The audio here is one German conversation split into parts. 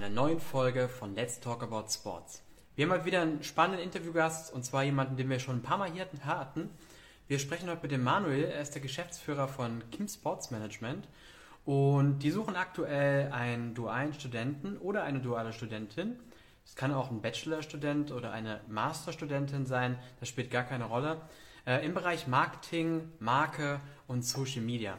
einer neuen Folge von Let's Talk About Sports. Wir haben heute wieder einen spannenden Interviewgast und zwar jemanden, den wir schon ein paar Mal hier hatten. Wir sprechen heute mit dem Manuel, er ist der Geschäftsführer von Kim Sports Management und die suchen aktuell einen dualen Studenten oder eine duale Studentin. Es kann auch ein Bachelorstudent oder eine Masterstudentin sein, das spielt gar keine Rolle. Äh, Im Bereich Marketing, Marke und Social Media.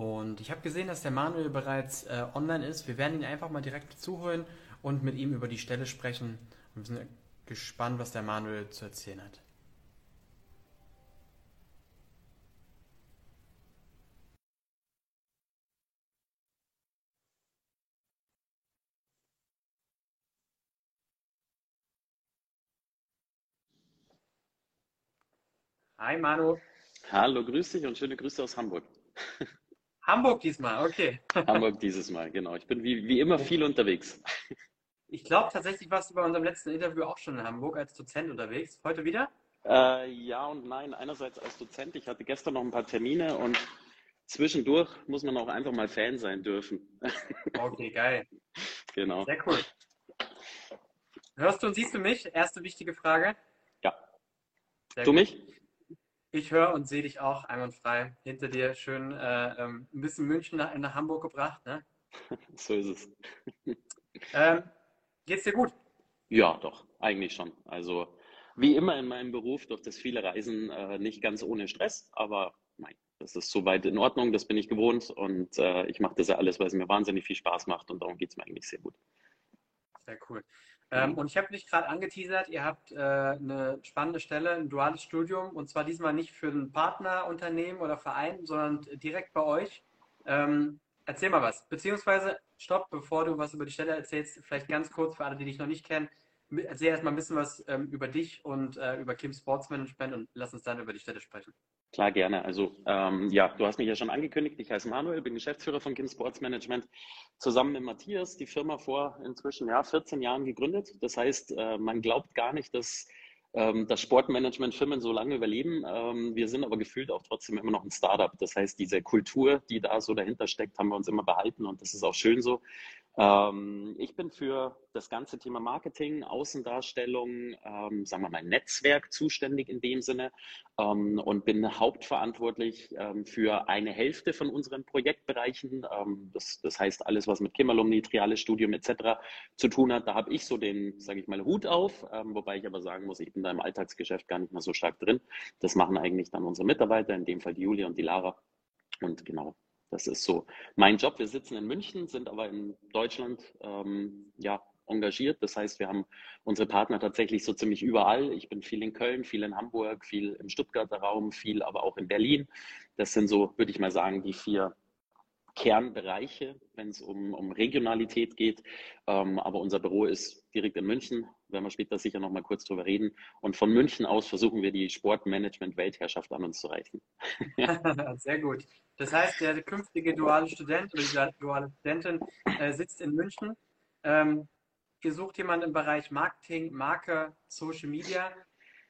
Und ich habe gesehen, dass der Manuel bereits äh, online ist. Wir werden ihn einfach mal direkt zuholen und mit ihm über die Stelle sprechen. Und wir sind gespannt, was der Manuel zu erzählen hat. Hi Manu. Hallo, grüß dich und schöne Grüße aus Hamburg. Hamburg diesmal, okay. Hamburg dieses Mal, genau. Ich bin wie, wie immer viel unterwegs. Ich glaube tatsächlich warst du bei unserem letzten Interview auch schon in Hamburg als Dozent unterwegs. Heute wieder? Äh, ja und nein. Einerseits als Dozent. Ich hatte gestern noch ein paar Termine und zwischendurch muss man auch einfach mal Fan sein dürfen. Okay, geil. Genau. Sehr cool. Hörst du und siehst du mich? Erste wichtige Frage. Ja. Sehr du gut. mich? Ich höre und sehe dich auch einwandfrei. Hinter dir schön äh, ähm, ein bisschen München nach, nach Hamburg gebracht. Ne? So ist es. Ähm, geht's dir gut? Ja, doch, eigentlich schon. Also wie immer in meinem Beruf durch das viele Reisen äh, nicht ganz ohne Stress, aber nein, das ist soweit in Ordnung, das bin ich gewohnt und äh, ich mache das ja alles, weil es mir wahnsinnig viel Spaß macht und darum geht es mir eigentlich sehr gut. Sehr cool. Ähm, und ich habe dich gerade angeteasert, ihr habt äh, eine spannende Stelle, ein duales Studium, und zwar diesmal nicht für ein Partnerunternehmen oder Verein, sondern direkt bei euch. Ähm, erzähl mal was. Beziehungsweise, stopp, bevor du was über die Stelle erzählst, vielleicht ganz kurz für alle, die dich noch nicht kennen, erzähl erstmal ein bisschen was ähm, über dich und äh, über Kim Sports Management und lass uns dann über die Stelle sprechen. Klar, gerne. Also ähm, ja, du hast mich ja schon angekündigt. Ich heiße Manuel, bin Geschäftsführer von Kim Sports Management. Zusammen mit Matthias die Firma vor inzwischen ja, 14 Jahren gegründet. Das heißt, äh, man glaubt gar nicht, dass ähm, das Sportmanagement-Firmen so lange überleben. Ähm, wir sind aber gefühlt auch trotzdem immer noch ein Startup. Das heißt, diese Kultur, die da so dahinter steckt, haben wir uns immer behalten und das ist auch schön so. Ähm, ich bin für das ganze Thema Marketing, Außendarstellung, ähm, sagen wir mal Netzwerk zuständig in dem Sinne ähm, und bin hauptverantwortlich ähm, für eine Hälfte von unseren Projektbereichen. Ähm, das, das, heißt alles, was mit Kimmerlumni, Triales Studium etc. zu tun hat. Da habe ich so den, sage ich mal, Hut auf, ähm, wobei ich aber sagen muss, ich bin da im Alltagsgeschäft gar nicht mehr so stark drin. Das machen eigentlich dann unsere Mitarbeiter, in dem Fall die Julia und die Lara. Und genau, das ist so mein Job. Wir sitzen in München, sind aber in Deutschland ähm, ja, engagiert. Das heißt, wir haben unsere Partner tatsächlich so ziemlich überall. Ich bin viel in Köln, viel in Hamburg, viel im Stuttgarter Raum, viel aber auch in Berlin. Das sind so, würde ich mal sagen, die vier Kernbereiche, wenn es um, um Regionalität geht. Ähm, aber unser Büro ist direkt in München, werden wir später sicher noch mal kurz drüber reden. Und von München aus versuchen wir die Sportmanagement-Weltherrschaft an uns zu reichen. Sehr gut. Das heißt, der künftige duale Student oder die duale Studentin äh, sitzt in München. Ähm, ihr sucht jemanden im Bereich Marketing, Marke, Social Media.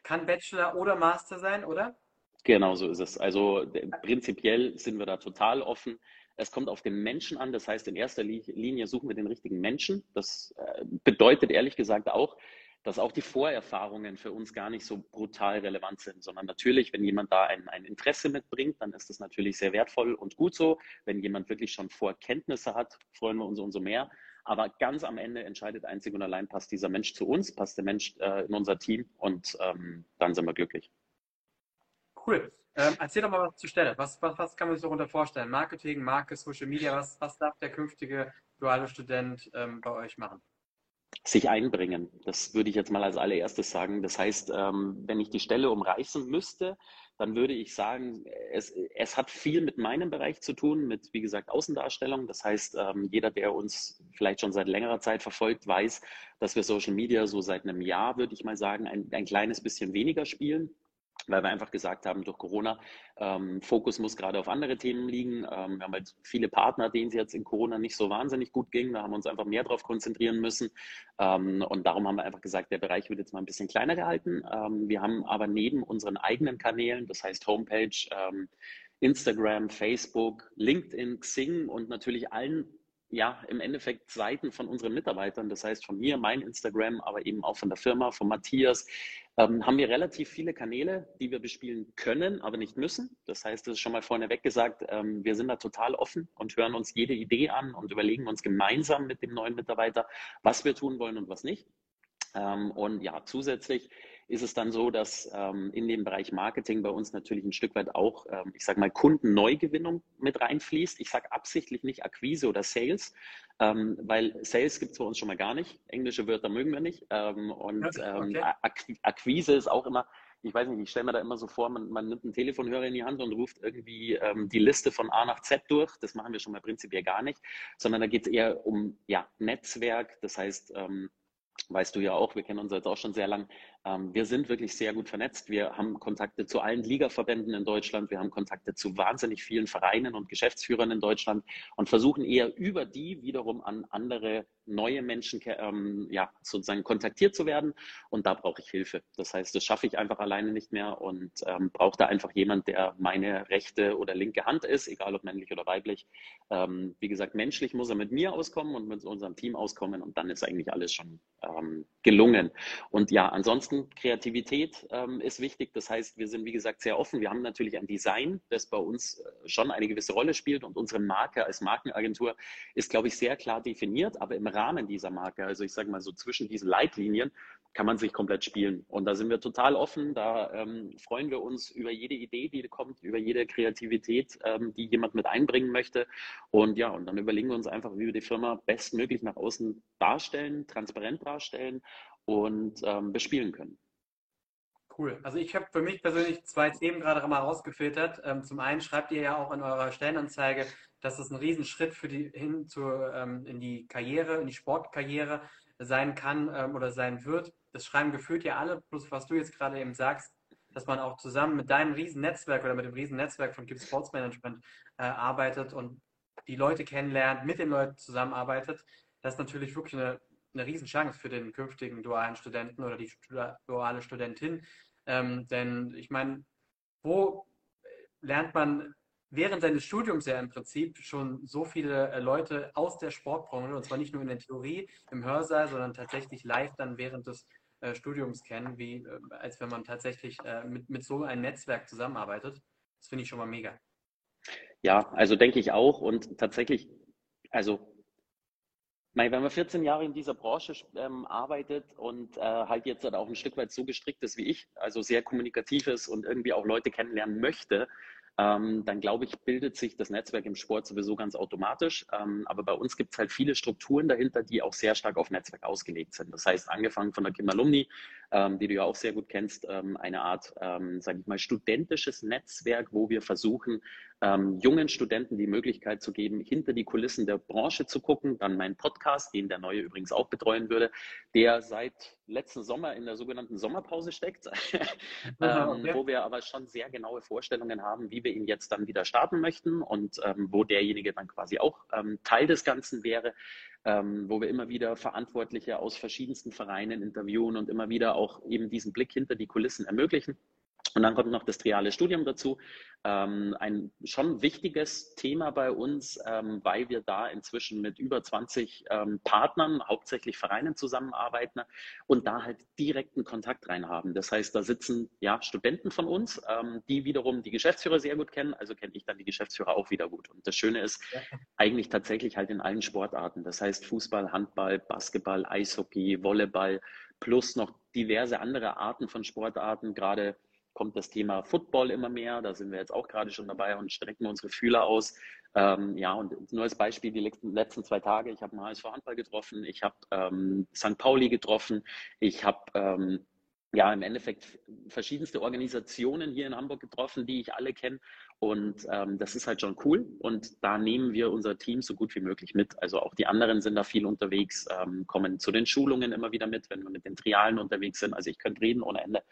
Kann Bachelor oder Master sein, oder? Genau so ist es. Also prinzipiell sind wir da total offen. Es kommt auf den Menschen an. Das heißt, in erster Linie suchen wir den richtigen Menschen. Das äh, bedeutet ehrlich gesagt auch, dass auch die Vorerfahrungen für uns gar nicht so brutal relevant sind, sondern natürlich, wenn jemand da ein, ein Interesse mitbringt, dann ist das natürlich sehr wertvoll und gut so. Wenn jemand wirklich schon Vorkenntnisse hat, freuen wir uns umso mehr. Aber ganz am Ende entscheidet einzig und allein, passt dieser Mensch zu uns, passt der Mensch äh, in unser Team und ähm, dann sind wir glücklich. Cool. Ähm, erzähl doch mal was zur Stelle. Was, was, was kann man sich darunter vorstellen? Marketing, Marke, Social Media, was, was darf der künftige duale Student ähm, bei euch machen? Sich einbringen. Das würde ich jetzt mal als allererstes sagen. Das heißt, ähm, wenn ich die Stelle umreißen müsste, dann würde ich sagen, es, es hat viel mit meinem Bereich zu tun, mit, wie gesagt, Außendarstellung. Das heißt, ähm, jeder, der uns vielleicht schon seit längerer Zeit verfolgt, weiß, dass wir Social Media so seit einem Jahr, würde ich mal sagen, ein, ein kleines bisschen weniger spielen weil wir einfach gesagt haben, durch Corona, ähm, Fokus muss gerade auf andere Themen liegen. Ähm, wir haben halt viele Partner, denen es jetzt in Corona nicht so wahnsinnig gut ging. Da haben wir uns einfach mehr darauf konzentrieren müssen. Ähm, und darum haben wir einfach gesagt, der Bereich wird jetzt mal ein bisschen kleiner gehalten. Ähm, wir haben aber neben unseren eigenen Kanälen, das heißt Homepage, ähm, Instagram, Facebook, LinkedIn, Xing und natürlich allen ja, im Endeffekt Seiten von unseren Mitarbeitern, das heißt von mir, mein Instagram, aber eben auch von der Firma, von Matthias, ähm, haben wir relativ viele Kanäle, die wir bespielen können, aber nicht müssen. Das heißt, das ist schon mal vorneweg gesagt, ähm, wir sind da total offen und hören uns jede Idee an und überlegen uns gemeinsam mit dem neuen Mitarbeiter, was wir tun wollen und was nicht. Ähm, und ja, zusätzlich ist es dann so, dass ähm, in dem Bereich Marketing bei uns natürlich ein Stück weit auch, ähm, ich sage mal, Kundenneugewinnung mit reinfließt. Ich sage absichtlich nicht Akquise oder Sales, ähm, weil Sales gibt es bei uns schon mal gar nicht. Englische Wörter mögen wir nicht. Ähm, und ähm, okay. Akquise ist auch immer, ich weiß nicht, ich stelle mir da immer so vor, man, man, nimmt einen Telefonhörer in die Hand und ruft irgendwie ähm, die Liste von A nach Z durch. Das machen wir schon mal prinzipiell gar nicht, sondern da geht es eher um ja, Netzwerk. Das heißt, ähm, weißt du ja auch, wir kennen uns jetzt auch schon sehr lang, wir sind wirklich sehr gut vernetzt. Wir haben Kontakte zu allen Ligaverbänden in Deutschland. Wir haben Kontakte zu wahnsinnig vielen Vereinen und Geschäftsführern in Deutschland und versuchen eher über die wiederum an andere neue Menschen ähm, ja, sozusagen kontaktiert zu werden. Und da brauche ich Hilfe. Das heißt, das schaffe ich einfach alleine nicht mehr und ähm, brauche da einfach jemand, der meine rechte oder linke Hand ist, egal ob männlich oder weiblich. Ähm, wie gesagt, menschlich muss er mit mir auskommen und mit unserem Team auskommen und dann ist eigentlich alles schon ähm, gelungen. Und ja, ansonsten ansonsten Kreativität ähm, ist wichtig. Das heißt, wir sind, wie gesagt, sehr offen. Wir haben natürlich ein Design, das bei uns äh, schon eine gewisse Rolle spielt und unsere Marke als Markenagentur ist, glaube ich, sehr klar definiert. Aber im Rahmen dieser Marke, also ich sage mal so zwischen diesen Leitlinien, kann man sich komplett spielen. Und da sind wir total offen. Da ähm, freuen wir uns über jede Idee, die kommt, über jede Kreativität, ähm, die jemand mit einbringen möchte. Und ja, und dann überlegen wir uns einfach, wie wir die Firma bestmöglich nach außen darstellen, transparent darstellen und ähm, bespielen können. Cool. Also ich habe für mich persönlich zwei Themen gerade mal rausgefiltert. Ähm, zum einen schreibt ihr ja auch in eurer Stellenanzeige, dass es ein Riesenschritt für die hin zu, ähm, in die Karriere, in die Sportkarriere sein kann ähm, oder sein wird. Das schreiben gefühlt ja alle, plus was du jetzt gerade eben sagst, dass man auch zusammen mit deinem Riesennetzwerk oder mit dem Riesennetzwerk von Gibbs Sports Management äh, arbeitet und die Leute kennenlernt, mit den Leuten zusammenarbeitet. Das ist natürlich wirklich eine eine Riesenchance für den künftigen dualen Studenten oder die duale Studentin. Ähm, denn ich meine, wo lernt man während seines Studiums ja im Prinzip schon so viele äh, Leute aus der Sportbranche, und zwar nicht nur in der Theorie, im Hörsaal, sondern tatsächlich live dann während des äh, Studiums kennen, wie äh, als wenn man tatsächlich äh, mit, mit so einem Netzwerk zusammenarbeitet. Das finde ich schon mal mega. Ja, also denke ich auch. Und tatsächlich, also wenn man 14 Jahre in dieser Branche ähm, arbeitet und äh, halt jetzt halt auch ein Stück weit so gestrickt ist wie ich, also sehr kommunikativ ist und irgendwie auch Leute kennenlernen möchte, ähm, dann glaube ich, bildet sich das Netzwerk im Sport sowieso ganz automatisch. Ähm, aber bei uns gibt es halt viele Strukturen dahinter, die auch sehr stark auf Netzwerk ausgelegt sind. Das heißt, angefangen von der Kim Alumni, ähm, die du ja auch sehr gut kennst, ähm, eine Art, ähm, sage ich mal, studentisches Netzwerk, wo wir versuchen, ähm, jungen Studenten die Möglichkeit zu geben, hinter die Kulissen der Branche zu gucken. Dann mein Podcast, den der Neue übrigens auch betreuen würde, der seit letzten Sommer in der sogenannten Sommerpause steckt, ähm, wo wir aber schon sehr genaue Vorstellungen haben, wie wir ihn jetzt dann wieder starten möchten und ähm, wo derjenige dann quasi auch ähm, Teil des Ganzen wäre, ähm, wo wir immer wieder Verantwortliche aus verschiedensten Vereinen interviewen und immer wieder auch eben diesen Blick hinter die Kulissen ermöglichen. Und dann kommt noch das triale Studium dazu. Ähm, ein schon wichtiges Thema bei uns, ähm, weil wir da inzwischen mit über 20 ähm, Partnern, hauptsächlich Vereinen zusammenarbeiten und da halt direkten Kontakt rein haben. Das heißt, da sitzen ja Studenten von uns, ähm, die wiederum die Geschäftsführer sehr gut kennen. Also kenne ich dann die Geschäftsführer auch wieder gut. Und das Schöne ist ja. eigentlich tatsächlich halt in allen Sportarten. Das heißt Fußball, Handball, Basketball, Eishockey, Volleyball plus noch diverse andere Arten von Sportarten, gerade kommt das Thema Football immer mehr. Da sind wir jetzt auch gerade schon dabei und strecken unsere Fühler aus. Ähm, ja, und nur als Beispiel die letzten zwei Tage. Ich habe einen HSV Handball getroffen, ich habe ähm, St. Pauli getroffen, ich habe ähm, ja im Endeffekt verschiedenste Organisationen hier in Hamburg getroffen, die ich alle kenne. Und ähm, das ist halt schon cool. Und da nehmen wir unser Team so gut wie möglich mit. Also auch die anderen sind da viel unterwegs, ähm, kommen zu den Schulungen immer wieder mit, wenn wir mit den Trialen unterwegs sind. Also ich könnte reden ohne Ende.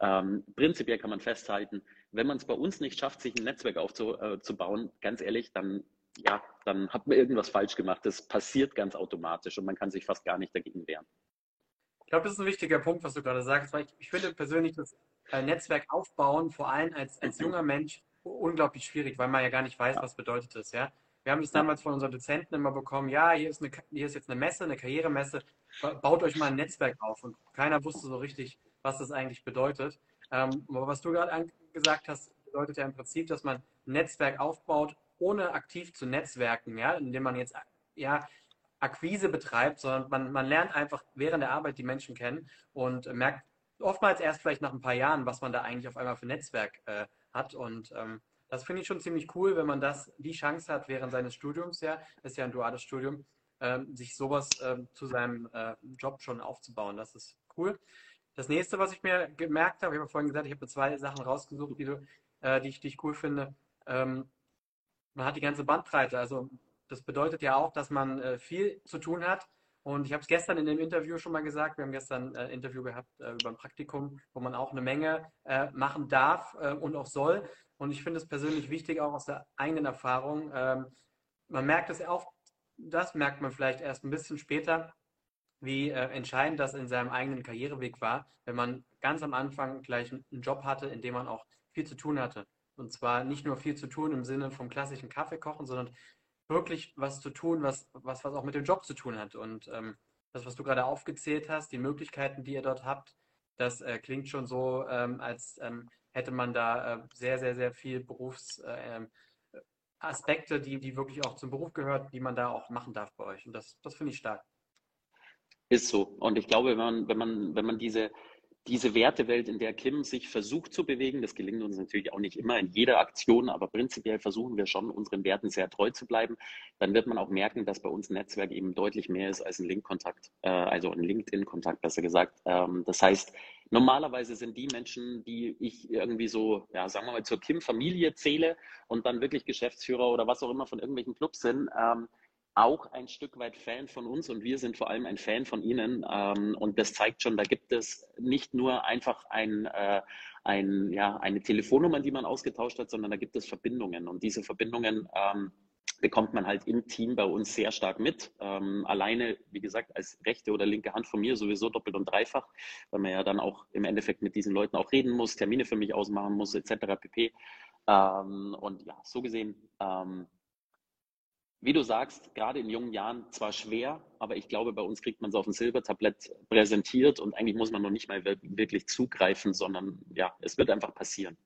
Ähm, prinzipiell kann man festhalten, wenn man es bei uns nicht schafft, sich ein Netzwerk aufzubauen, äh, ganz ehrlich, dann ja, dann hat man irgendwas falsch gemacht. Das passiert ganz automatisch und man kann sich fast gar nicht dagegen wehren. Ich glaube, das ist ein wichtiger Punkt, was du gerade sagst, weil ich, ich finde persönlich das äh, Netzwerk aufbauen, vor allem als, als junger Mensch, unglaublich schwierig, weil man ja gar nicht weiß, was bedeutet das, ja. Wir haben das damals von unseren Dozenten immer bekommen, ja, hier ist, eine, hier ist jetzt eine Messe, eine Karrieremesse, baut euch mal ein Netzwerk auf. Und keiner wusste so richtig, was das eigentlich bedeutet. Ähm, aber was du gerade gesagt hast, bedeutet ja im Prinzip, dass man ein Netzwerk aufbaut, ohne aktiv zu netzwerken, ja, indem man jetzt ja, Akquise betreibt, sondern man, man lernt einfach während der Arbeit die Menschen kennen und merkt oftmals erst vielleicht nach ein paar Jahren, was man da eigentlich auf einmal für Netzwerk äh, hat. Und ähm, das finde ich schon ziemlich cool, wenn man das die Chance hat, während seines Studiums, ja, ist ja ein duales Studium, ähm, sich sowas ähm, zu seinem äh, Job schon aufzubauen. Das ist cool. Das nächste, was ich mir gemerkt habe, ich habe vorhin gesagt, ich habe zwei Sachen rausgesucht, die, du, äh, die, ich, die ich cool finde. Ähm, man hat die ganze Bandbreite. Also das bedeutet ja auch, dass man äh, viel zu tun hat. Und ich habe es gestern in dem Interview schon mal gesagt. Wir haben gestern ein äh, Interview gehabt äh, über ein Praktikum, wo man auch eine Menge äh, machen darf und auch soll. Und ich finde es persönlich wichtig, auch aus der eigenen Erfahrung. Ähm, man merkt es auch, das merkt man vielleicht erst ein bisschen später, wie entscheidend das in seinem eigenen Karriereweg war, wenn man ganz am Anfang gleich einen Job hatte, in dem man auch viel zu tun hatte. Und zwar nicht nur viel zu tun im Sinne vom klassischen Kaffee kochen, sondern wirklich was zu tun, was, was, was auch mit dem Job zu tun hat. Und ähm, das, was du gerade aufgezählt hast, die Möglichkeiten, die ihr dort habt, das äh, klingt schon so, ähm, als ähm, hätte man da äh, sehr, sehr, sehr viel Berufsaspekte, äh, ähm, die, die wirklich auch zum Beruf gehört, die man da auch machen darf bei euch. Und das, das finde ich stark. Ist so. Und ich glaube, wenn man, wenn man, wenn man diese, diese Wertewelt, in der Kim sich versucht zu bewegen, das gelingt uns natürlich auch nicht immer in jeder Aktion, aber prinzipiell versuchen wir schon, unseren Werten sehr treu zu bleiben, dann wird man auch merken, dass bei uns ein Netzwerk eben deutlich mehr ist als ein Link-Kontakt, äh, also ein LinkedIn-Kontakt, besser gesagt. Ähm, das heißt, normalerweise sind die Menschen, die ich irgendwie so, ja, sagen wir mal, zur Kim-Familie zähle und dann wirklich Geschäftsführer oder was auch immer von irgendwelchen Clubs sind, ähm, auch ein Stück weit Fan von uns und wir sind vor allem ein Fan von Ihnen. Ähm, und das zeigt schon, da gibt es nicht nur einfach ein, äh, ein, ja, eine Telefonnummer, die man ausgetauscht hat, sondern da gibt es Verbindungen. Und diese Verbindungen ähm, bekommt man halt im Team bei uns sehr stark mit. Ähm, alleine, wie gesagt, als rechte oder linke Hand von mir sowieso doppelt und dreifach, weil man ja dann auch im Endeffekt mit diesen Leuten auch reden muss, Termine für mich ausmachen muss, etc. pp. Ähm, und ja, so gesehen ähm, wie du sagst, gerade in jungen Jahren zwar schwer, aber ich glaube, bei uns kriegt man es auf dem Silbertablett präsentiert und eigentlich muss man noch nicht mal wirklich zugreifen, sondern ja, es wird einfach passieren.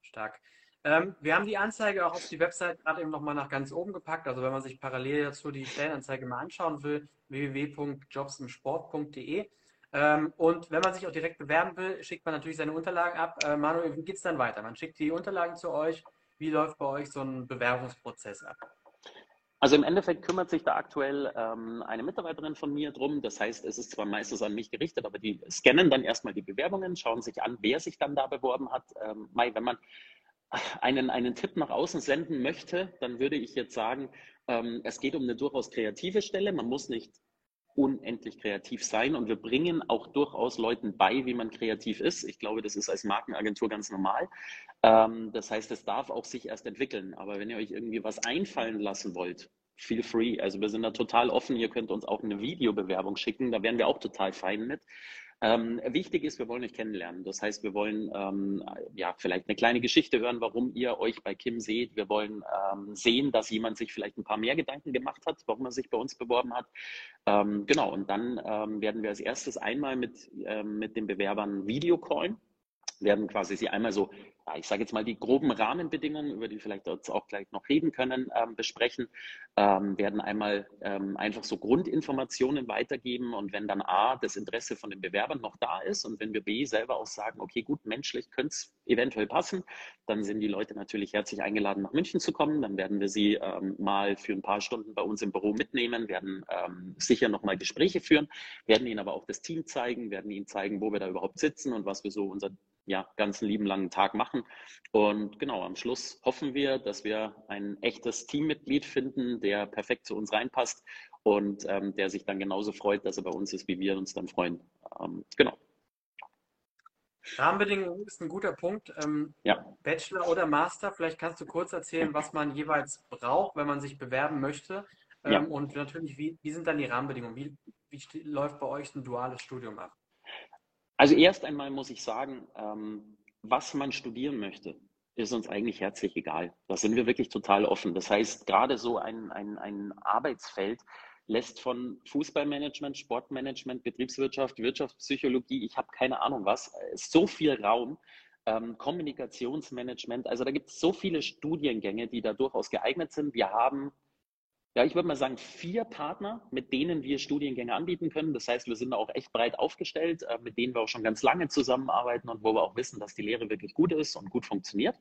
Stark. Ähm, wir haben die Anzeige auch auf die Website gerade eben nochmal nach ganz oben gepackt. Also wenn man sich parallel dazu die Stellenanzeige mal anschauen will, www.jobsimsport.de. Ähm, und wenn man sich auch direkt bewerben will, schickt man natürlich seine Unterlagen ab. Äh, Manuel, wie geht es dann weiter? Man schickt die Unterlagen zu euch. Wie läuft bei euch so ein Bewerbungsprozess ab? Also im Endeffekt kümmert sich da aktuell ähm, eine Mitarbeiterin von mir drum. Das heißt, es ist zwar meistens an mich gerichtet, aber die scannen dann erstmal die Bewerbungen, schauen sich an, wer sich dann da beworben hat. Ähm, Mai, wenn man einen, einen Tipp nach außen senden möchte, dann würde ich jetzt sagen, ähm, es geht um eine durchaus kreative Stelle. Man muss nicht unendlich kreativ sein und wir bringen auch durchaus Leuten bei, wie man kreativ ist. Ich glaube, das ist als Markenagentur ganz normal. Ähm, das heißt, es darf auch sich erst entwickeln. Aber wenn ihr euch irgendwie was einfallen lassen wollt, feel free. Also wir sind da total offen. Ihr könnt uns auch eine Videobewerbung schicken. Da wären wir auch total fein mit. Ähm, wichtig ist, wir wollen euch kennenlernen. Das heißt, wir wollen ähm, ja vielleicht eine kleine Geschichte hören, warum ihr euch bei Kim seht. Wir wollen ähm, sehen, dass jemand sich vielleicht ein paar mehr Gedanken gemacht hat, warum er sich bei uns beworben hat. Ähm, genau, und dann ähm, werden wir als erstes einmal mit, ähm, mit den Bewerbern Video callen werden quasi sie einmal so, ja, ich sage jetzt mal die groben Rahmenbedingungen, über die vielleicht jetzt auch gleich noch reden können, ähm, besprechen, ähm, werden einmal ähm, einfach so Grundinformationen weitergeben und wenn dann A, das Interesse von den Bewerbern noch da ist und wenn wir B selber auch sagen, okay, gut, menschlich könnte es eventuell passen, dann sind die Leute natürlich herzlich eingeladen, nach München zu kommen. Dann werden wir sie ähm, mal für ein paar Stunden bei uns im Büro mitnehmen, werden ähm, sicher nochmal Gespräche führen, werden ihnen aber auch das Team zeigen, werden ihnen zeigen, wo wir da überhaupt sitzen und was wir so unser ja, ganzen lieben langen Tag machen. Und genau, am Schluss hoffen wir, dass wir ein echtes Teammitglied finden, der perfekt zu uns reinpasst und ähm, der sich dann genauso freut, dass er bei uns ist, wie wir uns dann freuen. Ähm, genau. Rahmenbedingungen ist ein guter Punkt. Ähm, ja. Bachelor oder Master, vielleicht kannst du kurz erzählen, was man jeweils braucht, wenn man sich bewerben möchte. Ähm, ja. Und natürlich, wie, wie sind dann die Rahmenbedingungen? Wie, wie läuft bei euch ein duales Studium ab? Also erst einmal muss ich sagen, ähm, was man studieren möchte, ist uns eigentlich herzlich egal. Da sind wir wirklich total offen. Das heißt, gerade so ein, ein, ein Arbeitsfeld lässt von Fußballmanagement, Sportmanagement, Betriebswirtschaft, Wirtschaftspsychologie, ich habe keine Ahnung was, so viel Raum, ähm, Kommunikationsmanagement. Also da gibt es so viele Studiengänge, die da durchaus geeignet sind. Wir haben ja, ich würde mal sagen, vier Partner, mit denen wir Studiengänge anbieten können. Das heißt, wir sind auch echt breit aufgestellt, äh, mit denen wir auch schon ganz lange zusammenarbeiten und wo wir auch wissen, dass die Lehre wirklich gut ist und gut funktioniert.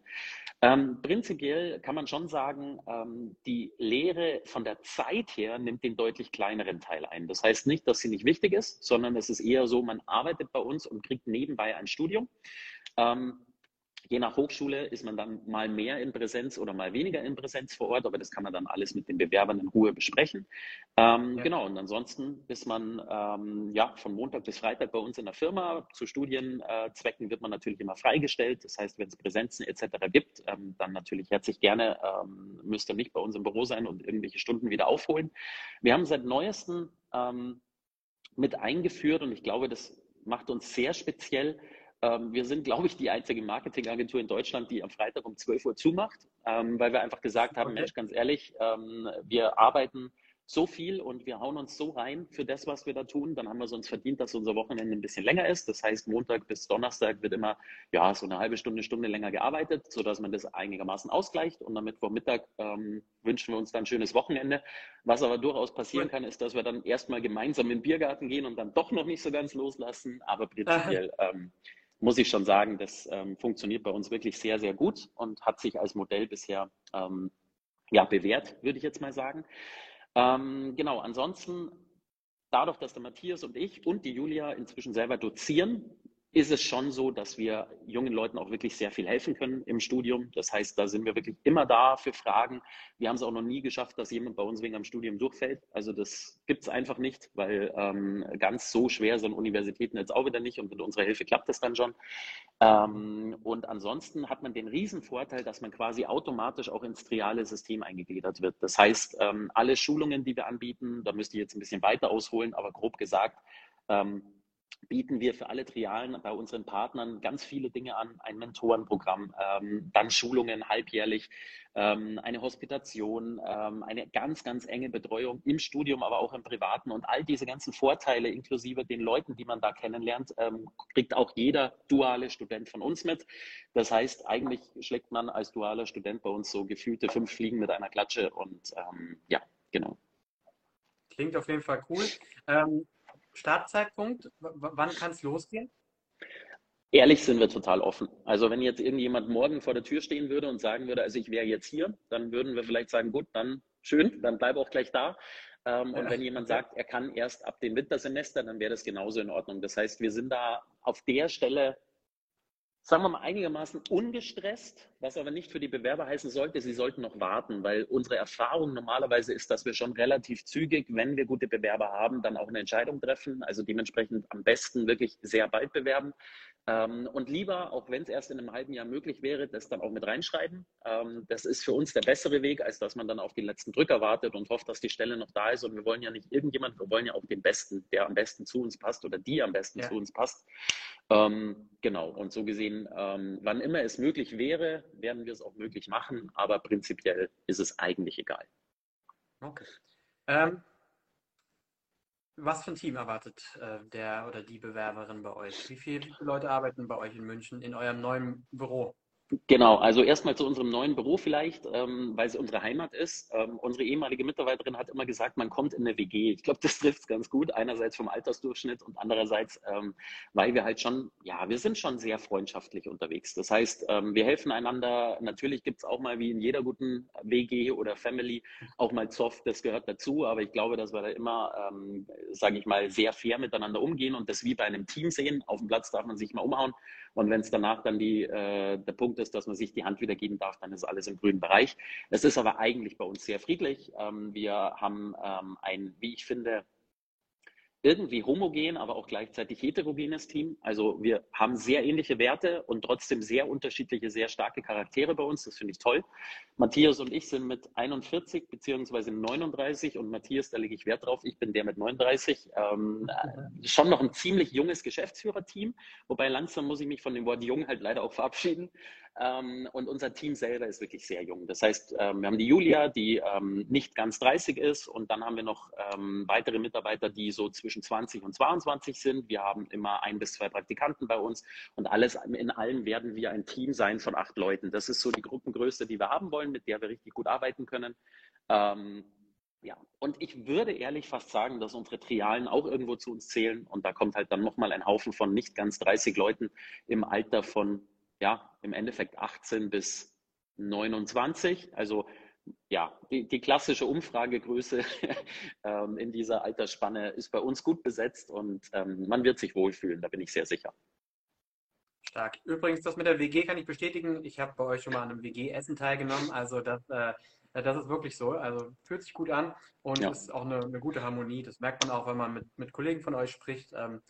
Ähm, prinzipiell kann man schon sagen, ähm, die Lehre von der Zeit her nimmt den deutlich kleineren Teil ein. Das heißt nicht, dass sie nicht wichtig ist, sondern es ist eher so, man arbeitet bei uns und kriegt nebenbei ein Studium. Ähm, Je nach Hochschule ist man dann mal mehr in Präsenz oder mal weniger in Präsenz vor Ort, aber das kann man dann alles mit den Bewerbern in Ruhe besprechen. Ähm, ja. Genau, und ansonsten ist man ähm, ja von Montag bis Freitag bei uns in der Firma. Zu Studienzwecken wird man natürlich immer freigestellt. Das heißt, wenn es Präsenzen etc. gibt, ähm, dann natürlich herzlich gerne, ähm, müsst ihr nicht bei uns im Büro sein und irgendwelche Stunden wieder aufholen. Wir haben seit neuestem ähm, mit eingeführt und ich glaube, das macht uns sehr speziell ähm, wir sind, glaube ich, die einzige Marketingagentur in Deutschland, die am Freitag um 12 Uhr zumacht, ähm, weil wir einfach gesagt haben. Mensch, ganz ehrlich, ähm, wir arbeiten so viel und wir hauen uns so rein für das, was wir da tun, dann haben wir es uns verdient, dass unser Wochenende ein bisschen länger ist. Das heißt, Montag bis Donnerstag wird immer ja, so eine halbe Stunde, Stunde länger gearbeitet, sodass man das einigermaßen ausgleicht. Und am Mittwochmittag ähm, wünschen wir uns dann ein schönes Wochenende. Was aber durchaus passieren kann, ist, dass wir dann erstmal gemeinsam in den Biergarten gehen und dann doch noch nicht so ganz loslassen. Aber prinzipiell ähm, muss ich schon sagen, das ähm, funktioniert bei uns wirklich sehr, sehr gut und hat sich als Modell bisher ähm, ja, bewährt, würde ich jetzt mal sagen. Ähm, genau, ansonsten, dadurch, dass der Matthias und ich und die Julia inzwischen selber dozieren, ist es schon so, dass wir jungen Leuten auch wirklich sehr viel helfen können im Studium. Das heißt, da sind wir wirklich immer da für Fragen. Wir haben es auch noch nie geschafft, dass jemand bei uns wegen am Studium durchfällt. Also das gibt es einfach nicht, weil ähm, ganz so schwer sind Universitäten jetzt auch wieder nicht und mit unserer Hilfe klappt das dann schon. Ähm, und ansonsten hat man den riesen Vorteil, dass man quasi automatisch auch ins triale System eingegliedert wird. Das heißt, ähm, alle Schulungen, die wir anbieten, da müsste ich jetzt ein bisschen weiter ausholen, aber grob gesagt, ähm, bieten wir für alle Trialen bei unseren Partnern ganz viele Dinge an, ein Mentorenprogramm, ähm, dann Schulungen halbjährlich, ähm, eine Hospitation, ähm, eine ganz, ganz enge Betreuung im Studium, aber auch im Privaten und all diese ganzen Vorteile inklusive den Leuten, die man da kennenlernt, ähm, kriegt auch jeder duale Student von uns mit. Das heißt, eigentlich schlägt man als dualer Student bei uns so gefühlte fünf Fliegen mit einer Klatsche und ähm, ja, genau. Klingt auf jeden Fall cool. Startzeitpunkt, wann kann es losgehen? Ehrlich sind wir total offen. Also wenn jetzt irgendjemand morgen vor der Tür stehen würde und sagen würde, also ich wäre jetzt hier, dann würden wir vielleicht sagen, gut, dann schön, dann bleib auch gleich da. Ähm, ja. Und wenn jemand sagt, er kann erst ab dem Wintersemester, dann wäre das genauso in Ordnung. Das heißt, wir sind da auf der Stelle sagen wir mal, einigermaßen ungestresst, was aber nicht für die Bewerber heißen sollte, sie sollten noch warten, weil unsere Erfahrung normalerweise ist, dass wir schon relativ zügig, wenn wir gute Bewerber haben, dann auch eine Entscheidung treffen. Also dementsprechend am besten wirklich sehr bald bewerben. Ähm, und lieber, auch wenn es erst in einem halben Jahr möglich wäre, das dann auch mit reinschreiben. Ähm, das ist für uns der bessere Weg, als dass man dann auf den letzten Drücker wartet und hofft, dass die Stelle noch da ist. Und wir wollen ja nicht irgendjemand, wir wollen ja auch den Besten, der am besten zu uns passt oder die am besten ja. zu uns passt. Ähm, genau, und so gesehen, ähm, wann immer es möglich wäre, werden wir es auch möglich machen, aber prinzipiell ist es eigentlich egal. Okay. Was für ein Team erwartet äh, der oder die Bewerberin bei euch? Wie viele Leute arbeiten bei euch in München in eurem neuen Büro? Genau, also erstmal zu unserem neuen Büro vielleicht, ähm, weil es unsere Heimat ist. Ähm, unsere ehemalige Mitarbeiterin hat immer gesagt, man kommt in eine WG. Ich glaube, das trifft es ganz gut. Einerseits vom Altersdurchschnitt und andererseits, ähm, weil wir halt schon, ja, wir sind schon sehr freundschaftlich unterwegs. Das heißt, ähm, wir helfen einander. Natürlich gibt es auch mal wie in jeder guten WG oder Family auch mal Zoff, das gehört dazu. Aber ich glaube, dass wir da immer, ähm, sage ich mal, sehr fair miteinander umgehen und das wie bei einem Team sehen. Auf dem Platz darf man sich mal umhauen. Und wenn es danach dann die, äh, der Punkt ist, dass man sich die Hand wieder geben darf, dann ist alles im grünen Bereich. Es ist aber eigentlich bei uns sehr friedlich. Ähm, wir haben ähm, ein, wie ich finde, irgendwie homogen, aber auch gleichzeitig heterogenes Team. Also wir haben sehr ähnliche Werte und trotzdem sehr unterschiedliche, sehr starke Charaktere bei uns. Das finde ich toll. Matthias und ich sind mit 41 beziehungsweise 39 und Matthias, da lege ich Wert drauf, ich bin der mit 39. Ähm, äh, schon noch ein ziemlich junges Geschäftsführerteam, wobei langsam muss ich mich von dem Wort jung halt leider auch verabschieden. Ähm, und unser Team selber ist wirklich sehr jung. Das heißt, ähm, wir haben die Julia, die ähm, nicht ganz 30 ist und dann haben wir noch weitere Mitarbeiter, die so zwischen 20 und 22 sind. Wir haben immer ein bis zwei Praktikanten bei uns und alles in allem werden wir ein Team sein von acht Leuten. Das ist so die Gruppengröße, die wir haben wollen, mit der wir richtig gut arbeiten können. Ja, und ich würde ehrlich fast sagen, dass unsere Trialen auch irgendwo zu uns zählen. Und da kommt halt dann nochmal ein Haufen von nicht ganz 30 Leuten im Alter von, ja, im Endeffekt 18 bis 29. Also ja, die, die klassische Umfragegröße ähm, in dieser Altersspanne ist bei uns gut besetzt und ähm, man wird sich wohlfühlen, da bin ich sehr sicher. Stark. Übrigens, das mit der WG kann ich bestätigen. Ich habe bei euch schon mal an einem WG-Essen teilgenommen. Also das äh, das ist wirklich so. Also fühlt sich gut an und ja. ist auch eine, eine, gute Harmonie. Das merkt man auch, wenn man mit, mit Kollegen von euch spricht. Ähm,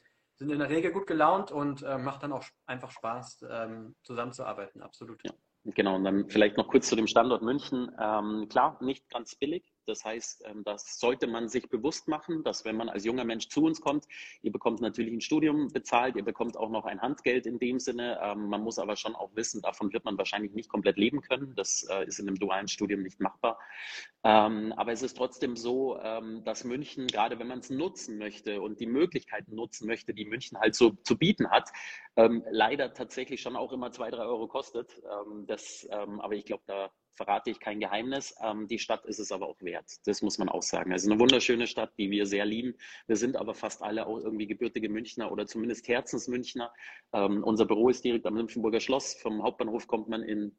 sind in der Regel gut gelaunt und äh, macht dann auch einfach Spaß, ähm, zusammenzuarbeiten. Absolut. Ja. Genau, und dann vielleicht noch kurz zu dem Standort München. Ähm, klar, nicht ganz billig. Das heißt, ähm, das sollte man sich bewusst machen, dass wenn man als junger Mensch zu uns kommt, ihr bekommt natürlich ein Studium bezahlt, ihr bekommt auch noch ein Handgeld in dem Sinne. Ähm, man muss aber schon auch wissen, davon wird man wahrscheinlich nicht komplett leben können. Das äh, ist in einem dualen Studium nicht machbar. Ähm, aber es ist trotzdem so, dass München, gerade wenn man es nutzen möchte und die Möglichkeiten nutzen möchte, die München halt so zu bieten hat, leider tatsächlich schon auch immer zwei, drei Euro kostet. das, aber ich glaube, da verrate ich kein Geheimnis. Ähm, die Stadt ist es aber auch wert. Das muss man auch sagen. Also eine wunderschöne Stadt, die wir sehr lieben. Wir sind aber fast alle auch irgendwie gebürtige Münchner oder zumindest Herzensmünchner. Ähm, unser Büro ist direkt am Nymphenburger Schloss. Vom Hauptbahnhof kommt man in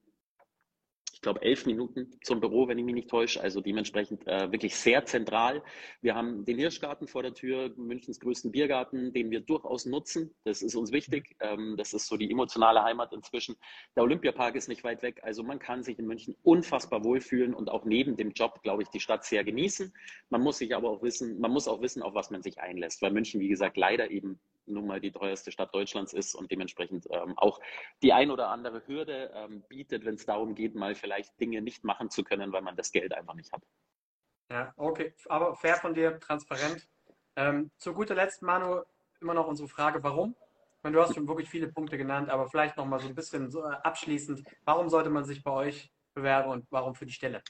glaube, elf Minuten zum Büro, wenn ich mich nicht täusche. Also dementsprechend äh, wirklich sehr zentral. Wir haben den Hirschgarten vor der Tür, Münchens größten Biergarten, den wir durchaus nutzen. Das ist uns wichtig. Ähm, das ist so die emotionale Heimat inzwischen. Der Olympiapark ist nicht weit weg. Also man kann sich in München unfassbar wohlfühlen und auch neben dem Job, glaube ich, die Stadt sehr genießen. Man muss sich aber auch wissen, man muss auch wissen, auf was man sich einlässt, weil München, wie gesagt, leider eben nun mal die teuerste Stadt Deutschlands ist und dementsprechend ähm, auch die ein oder andere Hürde ähm, bietet, wenn es darum geht, mal vielleicht Dinge nicht machen zu können, weil man das Geld einfach nicht hat. Ja, okay, aber fair von dir, transparent. Ähm, zu guter Letzt, Manu, immer noch unsere Frage, warum? Meine, du hast schon wirklich viele Punkte genannt, aber vielleicht noch mal so ein bisschen so äh, abschließend, warum sollte man sich bei euch bewerben und warum für die Stelle?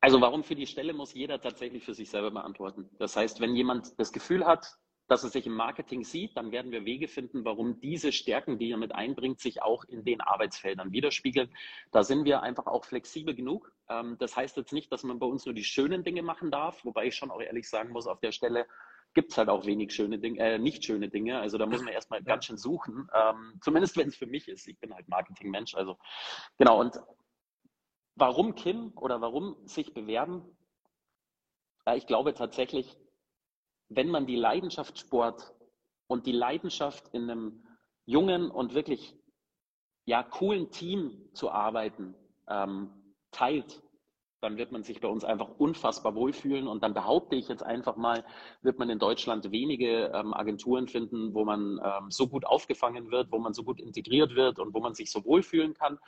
Also warum für die Stelle muss jeder tatsächlich für sich selber beantworten. Das heißt, wenn jemand das Gefühl hat, dass es sich im Marketing sieht, dann werden wir Wege finden, warum diese Stärken, die er mit einbringt, sich auch in den Arbeitsfeldern widerspiegeln. Da sind wir einfach auch flexibel genug. Ähm, das heißt jetzt nicht, dass man bei uns nur die schönen Dinge machen darf, wobei ich schon auch ehrlich sagen muss, auf der Stelle gibt es halt auch wenig schöne Dinge, äh, nicht schöne Dinge. Also da muss man erstmal ganz schön suchen. Ähm, zumindest wenn es für mich ist. Ich bin halt Marketingmensch. Also genau. Und warum Kim oder warum sich bewerben? Äh, ich glaube tatsächlich, wenn man die Leidenschaft Sport und die Leidenschaft in einem jungen und wirklich ja, coolen Team zu arbeiten ähm, teilt, dann wird man sich bei uns einfach unfassbar wohlfühlen. Und dann behaupte ich jetzt einfach mal, wird man in Deutschland wenige ähm, Agenturen finden, wo man ähm, so gut aufgefangen wird, wo man so gut integriert wird und wo man sich so wohlfühlen kann.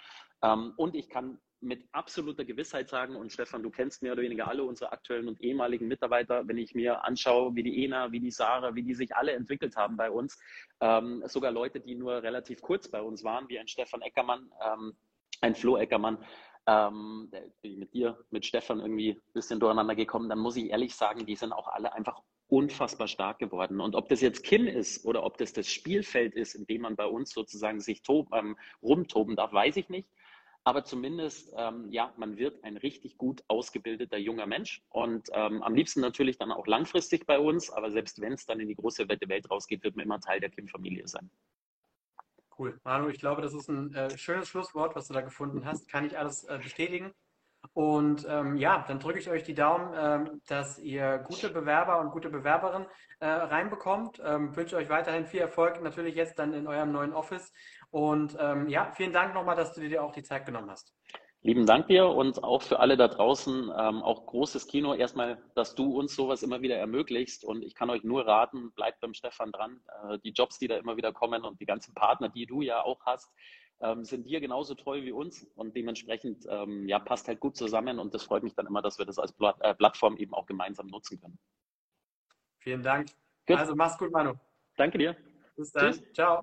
Ähm, und ich kann mit absoluter Gewissheit sagen, und Stefan, du kennst mehr oder weniger alle unsere aktuellen und ehemaligen Mitarbeiter, wenn ich mir anschaue, wie die Ena, wie die Sarah, wie die sich alle entwickelt haben bei uns, ähm, sogar Leute, die nur relativ kurz bei uns waren, wie ein Stefan Eckermann, ähm, ein Flo Eckermann, ähm, mit dir, mit Stefan irgendwie ein bisschen durcheinander gekommen, dann muss ich ehrlich sagen, die sind auch alle einfach unfassbar stark geworden. Und ob das jetzt Kim ist oder ob das das Spielfeld ist, in dem man bei uns sozusagen sich ähm, rumtoben darf, weiß ich nicht. Aber zumindest, ähm, ja, man wird ein richtig gut ausgebildeter junger Mensch und ähm, am liebsten natürlich dann auch langfristig bei uns. Aber selbst wenn es dann in die große Welt rausgeht, wird man immer Teil der Kim-Familie sein. Cool. Manu, ich glaube, das ist ein äh, schönes Schlusswort, was du da gefunden hast. Kann ich alles äh, bestätigen. Und ähm, ja, dann drücke ich euch die Daumen, ähm, dass ihr gute Bewerber und gute Bewerberinnen äh, reinbekommt. Ähm, wünsche euch weiterhin viel Erfolg, natürlich jetzt dann in eurem neuen Office. Und ähm, ja, vielen Dank nochmal, dass du dir auch die Zeit genommen hast. Lieben Dank dir und auch für alle da draußen, ähm, auch großes Kino. Erstmal, dass du uns sowas immer wieder ermöglicht und ich kann euch nur raten, bleibt beim Stefan dran. Äh, die Jobs, die da immer wieder kommen und die ganzen Partner, die du ja auch hast, ähm, sind dir genauso treu wie uns und dementsprechend ähm, ja, passt halt gut zusammen und das freut mich dann immer, dass wir das als Plat äh, Plattform eben auch gemeinsam nutzen können. Vielen Dank. Gut. Also mach's gut, Manu. Danke dir. Bis dann. Tschüss. Ciao.